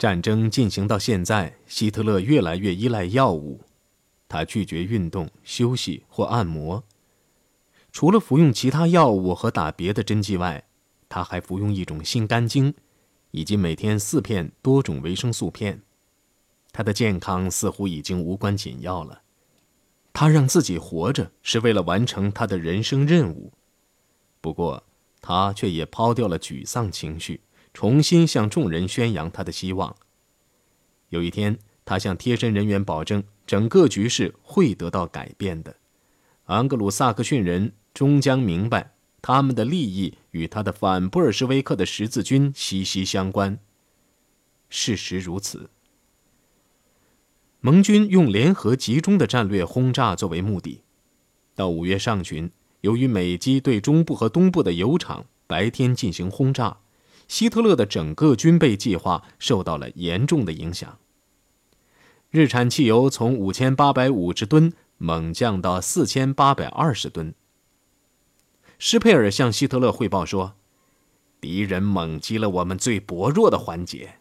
战争进行到现在，希特勒越来越依赖药物，他拒绝运动、休息或按摩。除了服用其他药物和打别的针剂外，他还服用一种心肝精，以及每天四片多种维生素片。他的健康似乎已经无关紧要了。他让自己活着是为了完成他的人生任务。不过，他却也抛掉了沮丧情绪，重新向众人宣扬他的希望。有一天，他向贴身人员保证，整个局势会得到改变的。昂格鲁萨克逊人终将明白，他们的利益与他的反布尔什维克的十字军息息相关。事实如此。盟军用联合集中的战略轰炸作为目的。到五月上旬，由于美机对中部和东部的油厂白天进行轰炸，希特勒的整个军备计划受到了严重的影响。日产汽油从五千八百五十吨猛降到四千八百二十吨。施佩尔向希特勒汇报说：“敌人猛击了我们最薄弱的环节，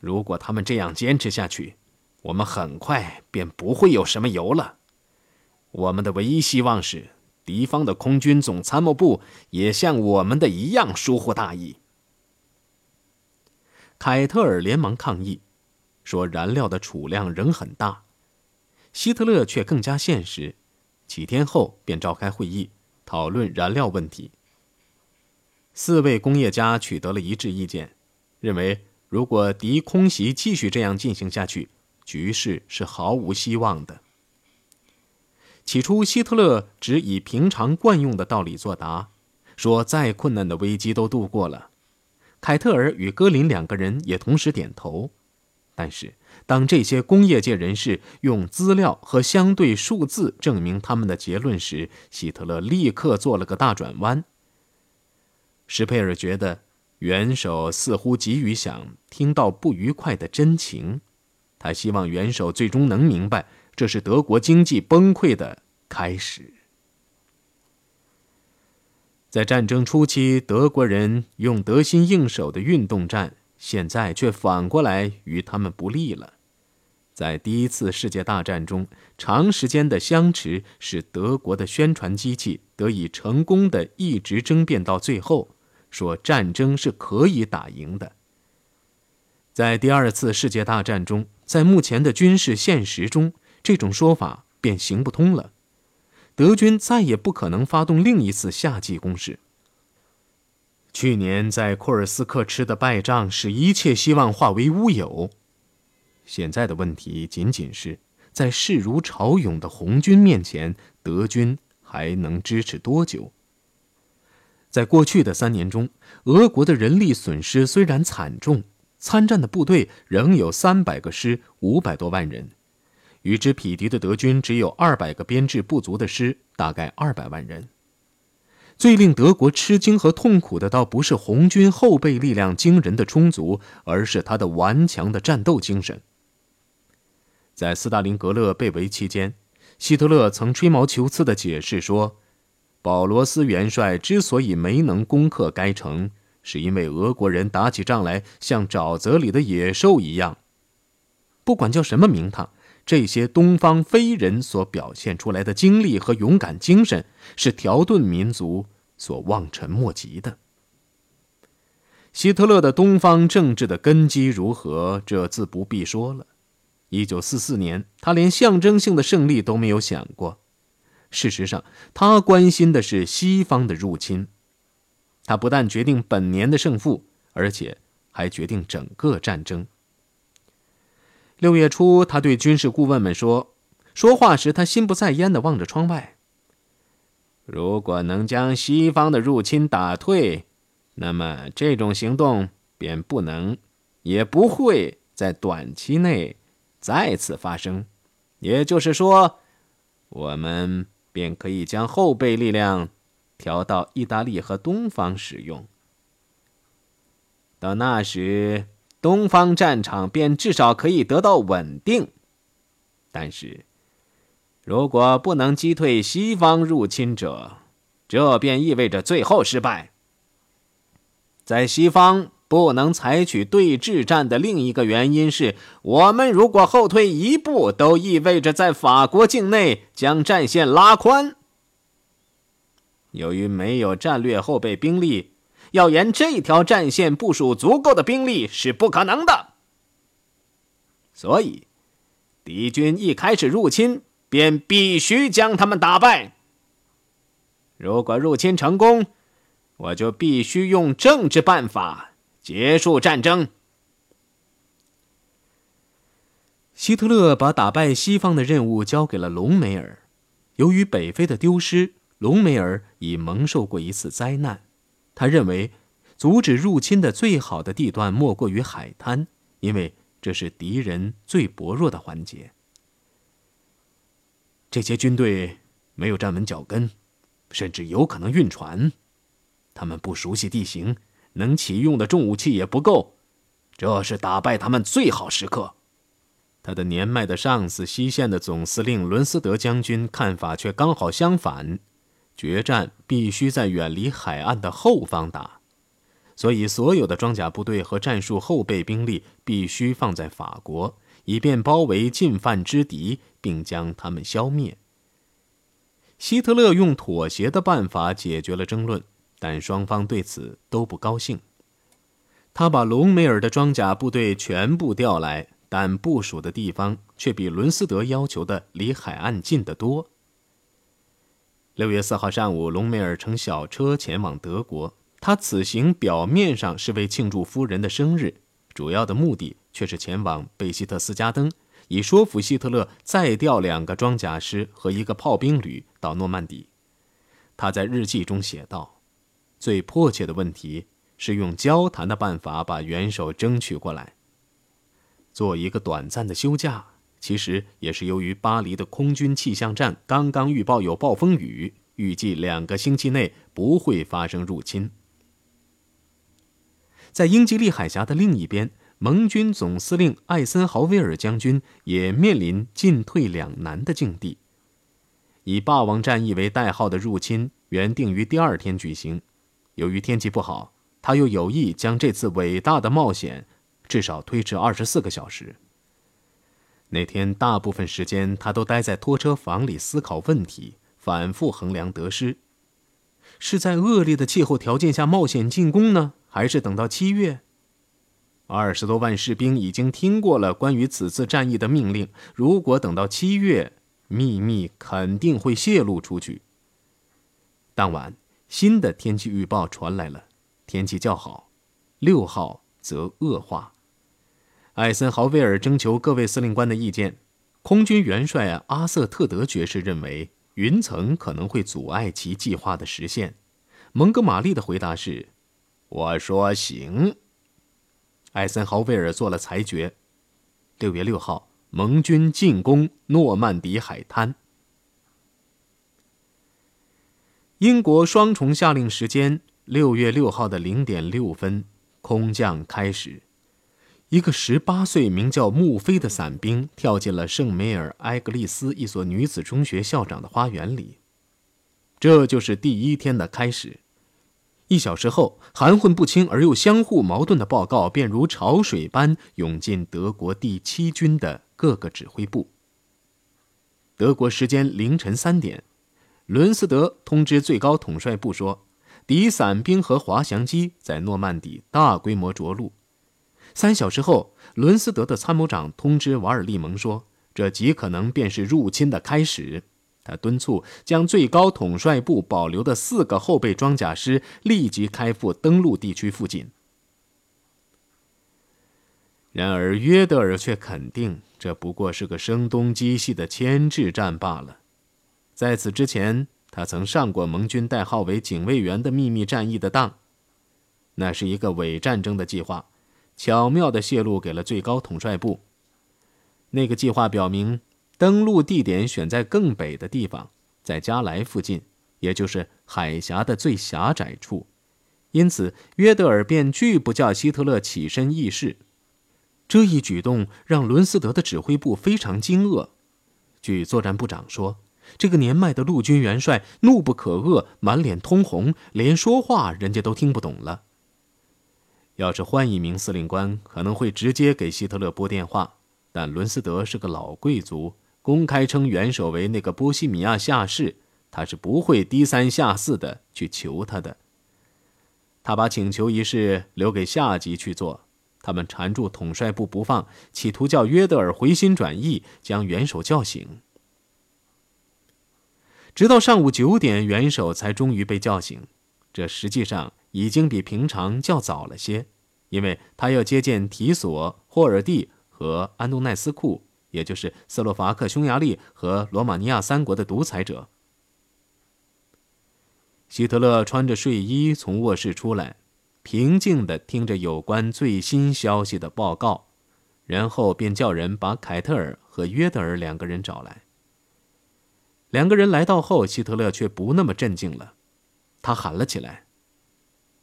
如果他们这样坚持下去。”我们很快便不会有什么油了。我们的唯一希望是，敌方的空军总参谋部也像我们的一样疏忽大意。凯特尔连忙抗议，说燃料的储量仍很大。希特勒却更加现实，几天后便召开会议，讨论燃料问题。四位工业家取得了一致意见，认为如果敌空袭继续这样进行下去，局势是毫无希望的。起初，希特勒只以平常惯用的道理作答，说再困难的危机都度过了。凯特尔与戈林两个人也同时点头。但是，当这些工业界人士用资料和相对数字证明他们的结论时，希特勒立刻做了个大转弯。施佩尔觉得元首似乎急于想听到不愉快的真情。他希望元首最终能明白，这是德国经济崩溃的开始。在战争初期，德国人用得心应手的运动战，现在却反过来与他们不利了。在第一次世界大战中，长时间的相持使德国的宣传机器得以成功的一直争辩到最后，说战争是可以打赢的。在第二次世界大战中。在目前的军事现实中，这种说法便行不通了。德军再也不可能发动另一次夏季攻势。去年在库尔斯克吃的败仗，使一切希望化为乌有。现在的问题仅仅是，在势如潮涌的红军面前，德军还能支持多久？在过去的三年中，俄国的人力损失虽然惨重。参战的部队仍有三百个师，五百多万人；与之匹敌的德军只有二百个编制不足的师，大概二百万人。最令德国吃惊和痛苦的，倒不是红军后备力量惊人的充足，而是他的顽强的战斗精神。在斯大林格勒被围期间，希特勒曾吹毛求疵地解释说：“保罗斯元帅之所以没能攻克该城。”是因为俄国人打起仗来像沼泽里的野兽一样，不管叫什么名堂，这些东方非人所表现出来的精力和勇敢精神，是条顿民族所望尘莫及的。希特勒的东方政治的根基如何，这自不必说了。一九四四年，他连象征性的胜利都没有想过。事实上，他关心的是西方的入侵。他不但决定本年的胜负，而且还决定整个战争。六月初，他对军事顾问们说：“说话时，他心不在焉的望着窗外。如果能将西方的入侵打退，那么这种行动便不能，也不会在短期内再次发生。也就是说，我们便可以将后备力量。”调到意大利和东方使用。到那时，东方战场便至少可以得到稳定。但是，如果不能击退西方入侵者，这便意味着最后失败。在西方不能采取对峙战的另一个原因是，我们如果后退一步，都意味着在法国境内将战线拉宽。由于没有战略后备兵力，要沿这条战线部署足够的兵力是不可能的。所以，敌军一开始入侵，便必须将他们打败。如果入侵成功，我就必须用政治办法。结束战争。希特勒把打败西方的任务交给了隆美尔。由于北非的丢失，隆美尔已蒙受过一次灾难。他认为，阻止入侵的最好的地段莫过于海滩，因为这是敌人最薄弱的环节。这些军队没有站稳脚跟，甚至有可能晕船。他们不熟悉地形。能启用的重武器也不够，这是打败他们最好时刻。他的年迈的上司西线的总司令伦斯德将军看法却刚好相反：决战必须在远离海岸的后方打，所以所有的装甲部队和战术后备兵力必须放在法国，以便包围进犯之敌，并将他们消灭。希特勒用妥协的办法解决了争论。但双方对此都不高兴。他把隆美尔的装甲部队全部调来，但部署的地方却比伦斯德要求的离海岸近得多。六月四号上午，隆美尔乘小车前往德国。他此行表面上是为庆祝夫人的生日，主要的目的却是前往贝希特斯加登，以说服希特勒再调两个装甲师和一个炮兵旅到诺曼底。他在日记中写道。最迫切的问题是用交谈的办法把元首争取过来，做一个短暂的休假。其实也是由于巴黎的空军气象站刚刚预报有暴风雨，预计两个星期内不会发生入侵。在英吉利海峡的另一边，盟军总司令艾森豪威尔将军也面临进退两难的境地。以“霸王战役”为代号的入侵原定于第二天举行。由于天气不好，他又有意将这次伟大的冒险至少推迟二十四个小时。那天大部分时间，他都待在拖车房里思考问题，反复衡量得失：是在恶劣的气候条件下冒险进攻呢，还是等到七月？二十多万士兵已经听过了关于此次战役的命令，如果等到七月，秘密肯定会泄露出去。当晚。新的天气预报传来了，天气较好，六号则恶化。艾森豪威尔征求各位司令官的意见，空军元帅阿瑟特德爵士认为云层可能会阻碍其计划的实现。蒙哥马利的回答是：“我说行。”艾森豪威尔做了裁决。六月六号，盟军进攻诺曼底海滩。英国双重下令时间：六月六号的零点六分，空降开始。一个十八岁、名叫穆菲的伞兵跳进了圣梅尔埃格利斯一所女子中学校长的花园里。这就是第一天的开始。一小时后，含混不清而又相互矛盾的报告便如潮水般涌进德国第七军的各个指挥部。德国时间凌晨三点。伦斯德通知最高统帅部说，敌伞兵和滑翔机在诺曼底大规模着陆。三小时后，伦斯德的参谋长通知瓦尔利蒙说，这极可能便是入侵的开始。他敦促将最高统帅部保留的四个后备装甲师立即开赴登陆地区附近。然而，约德尔却肯定，这不过是个声东击西的牵制战罢了。在此之前，他曾上过盟军代号为“警卫员”的秘密战役的当，那是一个伪战争的计划，巧妙地泄露给了最高统帅部。那个计划表明，登陆地点选在更北的地方，在加莱附近，也就是海峡的最狭窄处。因此，约德尔便拒不叫希特勒起身议事。这一举动让伦斯德的指挥部非常惊愕。据作战部长说。这个年迈的陆军元帅怒不可遏，满脸通红，连说话人家都听不懂了。要是换一名司令官，可能会直接给希特勒拨电话。但伦斯德是个老贵族，公开称元首为那个波西米亚下士，他是不会低三下四的去求他的。他把请求一事留给下级去做，他们缠住统帅部不放，企图叫约德尔回心转意，将元首叫醒。直到上午九点，元首才终于被叫醒。这实际上已经比平常较早了些，因为他要接见提索、霍尔蒂和安东奈斯库，也就是斯洛伐克、匈牙利和罗马尼亚三国的独裁者。希特勒穿着睡衣从卧室出来，平静地听着有关最新消息的报告，然后便叫人把凯特尔和约德尔两个人找来。两个人来到后，希特勒却不那么镇静了。他喊了起来：“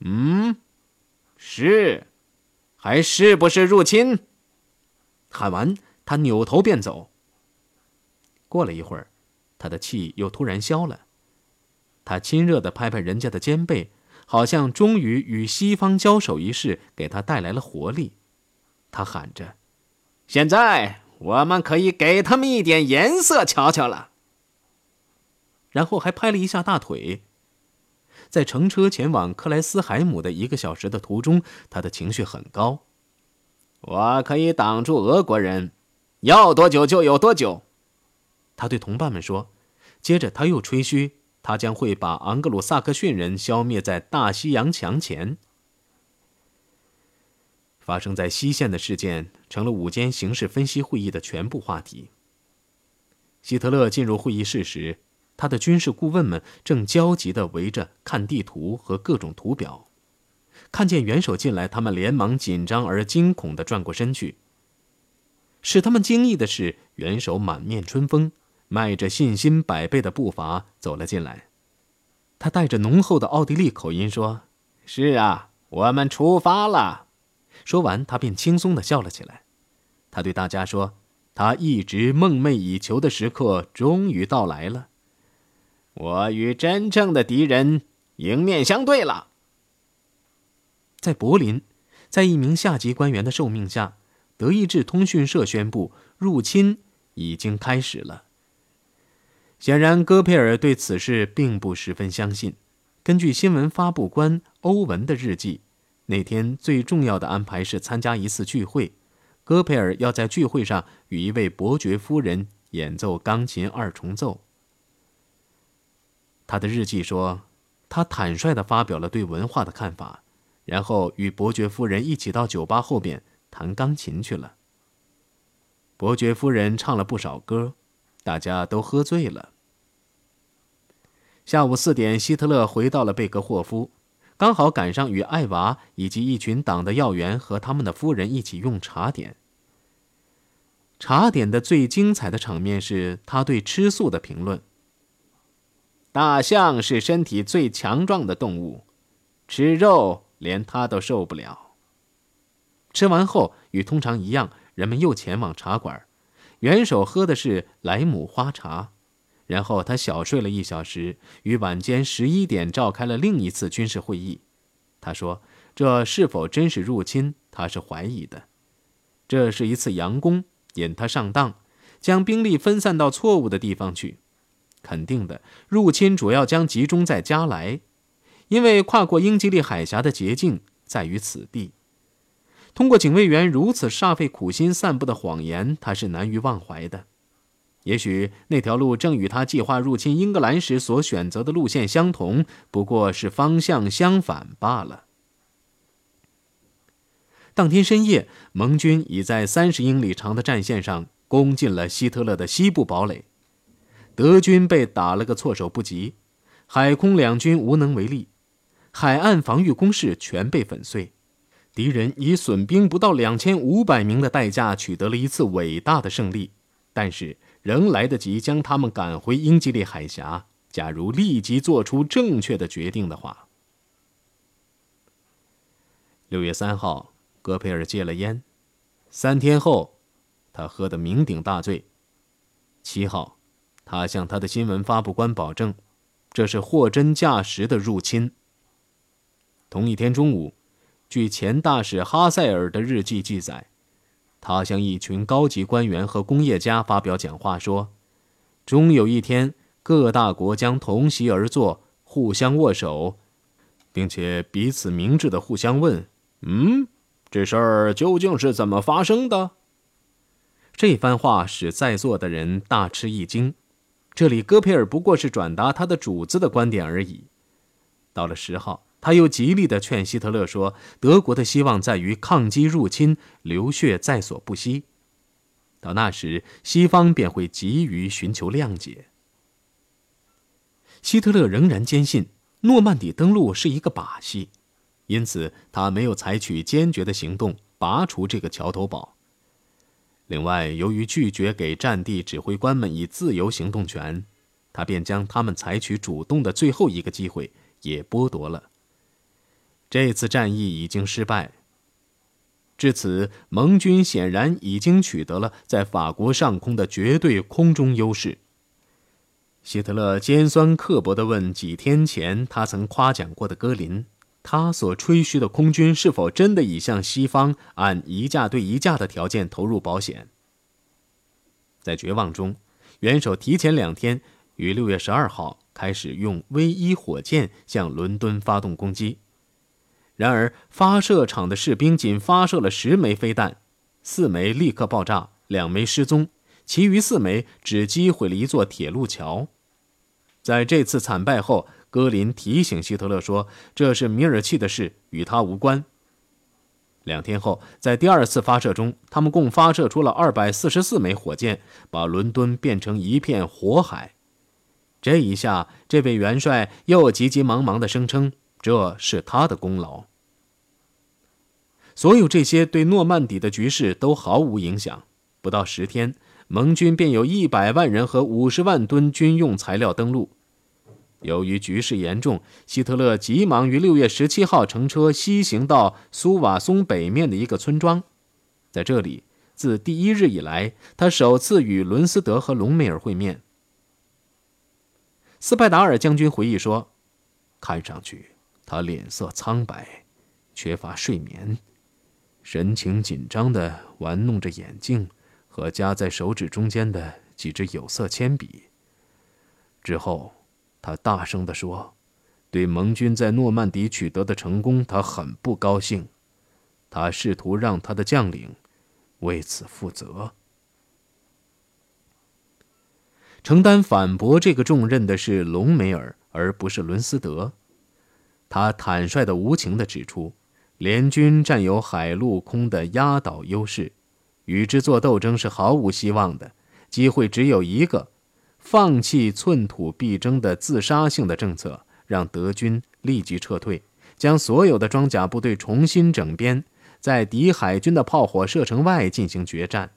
嗯，是，还是不是入侵？”喊完，他扭头便走。过了一会儿，他的气又突然消了。他亲热地拍拍人家的肩背，好像终于与西方交手一事给他带来了活力。他喊着：“现在我们可以给他们一点颜色瞧瞧了。”然后还拍了一下大腿。在乘车前往克莱斯海姆的一个小时的途中，他的情绪很高。我可以挡住俄国人，要多久就有多久。他对同伴们说。接着他又吹嘘，他将会把昂格鲁萨克逊人消灭在大西洋墙前。发生在西线的事件成了午间形势分析会议的全部话题。希特勒进入会议室时。他的军事顾问们正焦急地围着看地图和各种图表，看见元首进来，他们连忙紧张而惊恐地转过身去。使他们惊异的是，元首满面春风，迈着信心百倍的步伐走了进来。他带着浓厚的奥地利口音说：“是啊，我们出发了。”说完，他便轻松地笑了起来。他对大家说：“他一直梦寐以求的时刻终于到来了。”我与真正的敌人迎面相对了。在柏林，在一名下级官员的受命下，德意志通讯社宣布入侵已经开始了。显然，戈培尔对此事并不十分相信。根据新闻发布官欧文的日记，那天最重要的安排是参加一次聚会，戈培尔要在聚会上与一位伯爵夫人演奏钢琴二重奏。他的日记说，他坦率地发表了对文化的看法，然后与伯爵夫人一起到酒吧后边弹钢琴去了。伯爵夫人唱了不少歌，大家都喝醉了。下午四点，希特勒回到了贝格霍夫，刚好赶上与艾娃以及一群党的要员和他们的夫人一起用茶点。茶点的最精彩的场面是他对吃素的评论。大象是身体最强壮的动物，吃肉连它都受不了。吃完后，与通常一样，人们又前往茶馆。元首喝的是莱姆花茶，然后他小睡了一小时，于晚间十一点召开了另一次军事会议。他说：“这是否真是入侵？他是怀疑的。这是一次佯攻，引他上当，将兵力分散到错误的地方去。”肯定的，入侵主要将集中在加莱，因为跨过英吉利海峡的捷径在于此地。通过警卫员如此煞费苦心散布的谎言，他是难于忘怀的。也许那条路正与他计划入侵英格兰时所选择的路线相同，不过是方向相反罢了。当天深夜，盟军已在三十英里长的战线上攻进了希特勒的西部堡垒。德军被打了个措手不及，海空两军无能为力，海岸防御工事全被粉碎，敌人以损兵不到两千五百名的代价取得了一次伟大的胜利，但是仍来得及将他们赶回英吉利海峡。假如立即做出正确的决定的话。六月三号，戈培尔戒了烟，三天后，他喝得酩酊大醉。七号。他向他的新闻发布官保证，这是货真价实的入侵。同一天中午，据前大使哈塞尔的日记记载，他向一群高级官员和工业家发表讲话说：“终有一天，各大国将同席而坐，互相握手，并且彼此明智的互相问：‘嗯，这事儿究竟是怎么发生的？’”这番话使在座的人大吃一惊。这里，戈培尔不过是转达他的主子的观点而已。到了十号。他又极力地劝希特勒说：“德国的希望在于抗击入侵，流血在所不惜。到那时，西方便会急于寻求谅解。”希特勒仍然坚信诺曼底登陆是一个把戏，因此他没有采取坚决的行动拔除这个桥头堡。另外，由于拒绝给战地指挥官们以自由行动权，他便将他们采取主动的最后一个机会也剥夺了。这次战役已经失败。至此，盟军显然已经取得了在法国上空的绝对空中优势。希特勒尖酸刻薄地问：几天前他曾夸奖过的戈林，他所吹嘘的空军是否真的已向西方按一架对一架的条件投入保险？在绝望中，元首提前两天，于六月十二号开始用 V 一火箭向伦敦发动攻击。然而，发射场的士兵仅发射了十枚飞弹，四枚立刻爆炸，两枚失踪，其余四枚只击毁了一座铁路桥。在这次惨败后，戈林提醒希特勒说：“这是米尔契的事，与他无关。”两天后，在第二次发射中，他们共发射出了二百四十四枚火箭，把伦敦变成一片火海。这一下，这位元帅又急急忙忙地声称。这是他的功劳。所有这些对诺曼底的局势都毫无影响。不到十天，盟军便有一百万人和五十万吨军用材料登陆。由于局势严重，希特勒急忙于六月十七号乘车西行到苏瓦松北面的一个村庄，在这里，自第一日以来，他首次与伦斯德和隆美尔会面。斯派达尔将军回忆说：“看上去。”他脸色苍白，缺乏睡眠，神情紧张地玩弄着眼镜和夹在手指中间的几支有色铅笔。之后，他大声地说：“对盟军在诺曼底取得的成功，他很不高兴。他试图让他的将领为此负责。”承担反驳这个重任的是隆美尔，而不是伦斯德。他坦率的、无情的指出，联军占有海陆空的压倒优势，与之作斗争是毫无希望的，机会只有一个：放弃寸土必争的自杀性的政策，让德军立即撤退，将所有的装甲部队重新整编，在敌海军的炮火射程外进行决战。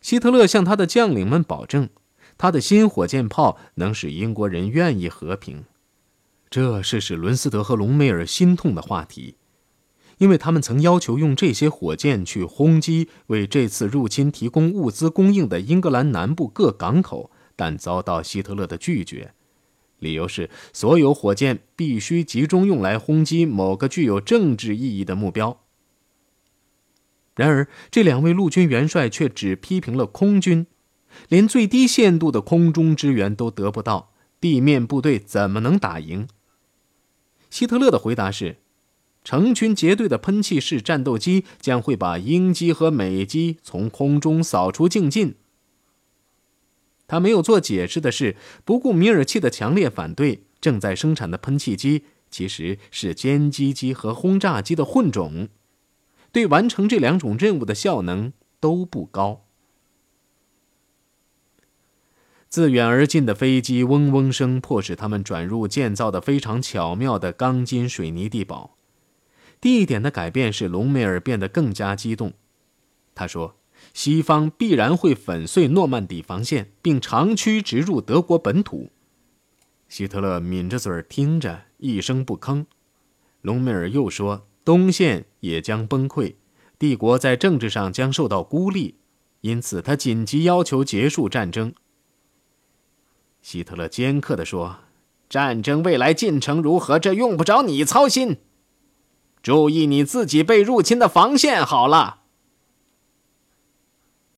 希特勒向他的将领们保证，他的新火箭炮能使英国人愿意和平。这是使伦斯德和隆美尔心痛的话题，因为他们曾要求用这些火箭去轰击为这次入侵提供物资供应的英格兰南部各港口，但遭到希特勒的拒绝，理由是所有火箭必须集中用来轰击某个具有政治意义的目标。然而，这两位陆军元帅却只批评了空军，连最低限度的空中支援都得不到，地面部队怎么能打赢？希特勒的回答是：成群结队的喷气式战斗机将会把英机和美机从空中扫除净尽。他没有做解释的是，不顾米尔契的强烈反对，正在生产的喷气机其实是歼击机和轰炸机的混种，对完成这两种任务的效能都不高。自远而近的飞机嗡嗡声，迫使他们转入建造的非常巧妙的钢筋水泥地堡。地点的改变使隆美尔变得更加激动。他说：“西方必然会粉碎诺曼底防线，并长驱直入德国本土。”希特勒抿着嘴听着，一声不吭。隆美尔又说：“东线也将崩溃，帝国在政治上将受到孤立，因此他紧急要求结束战争。”希特勒尖刻地说：“战争未来进程如何？这用不着你操心。注意你自己被入侵的防线好了。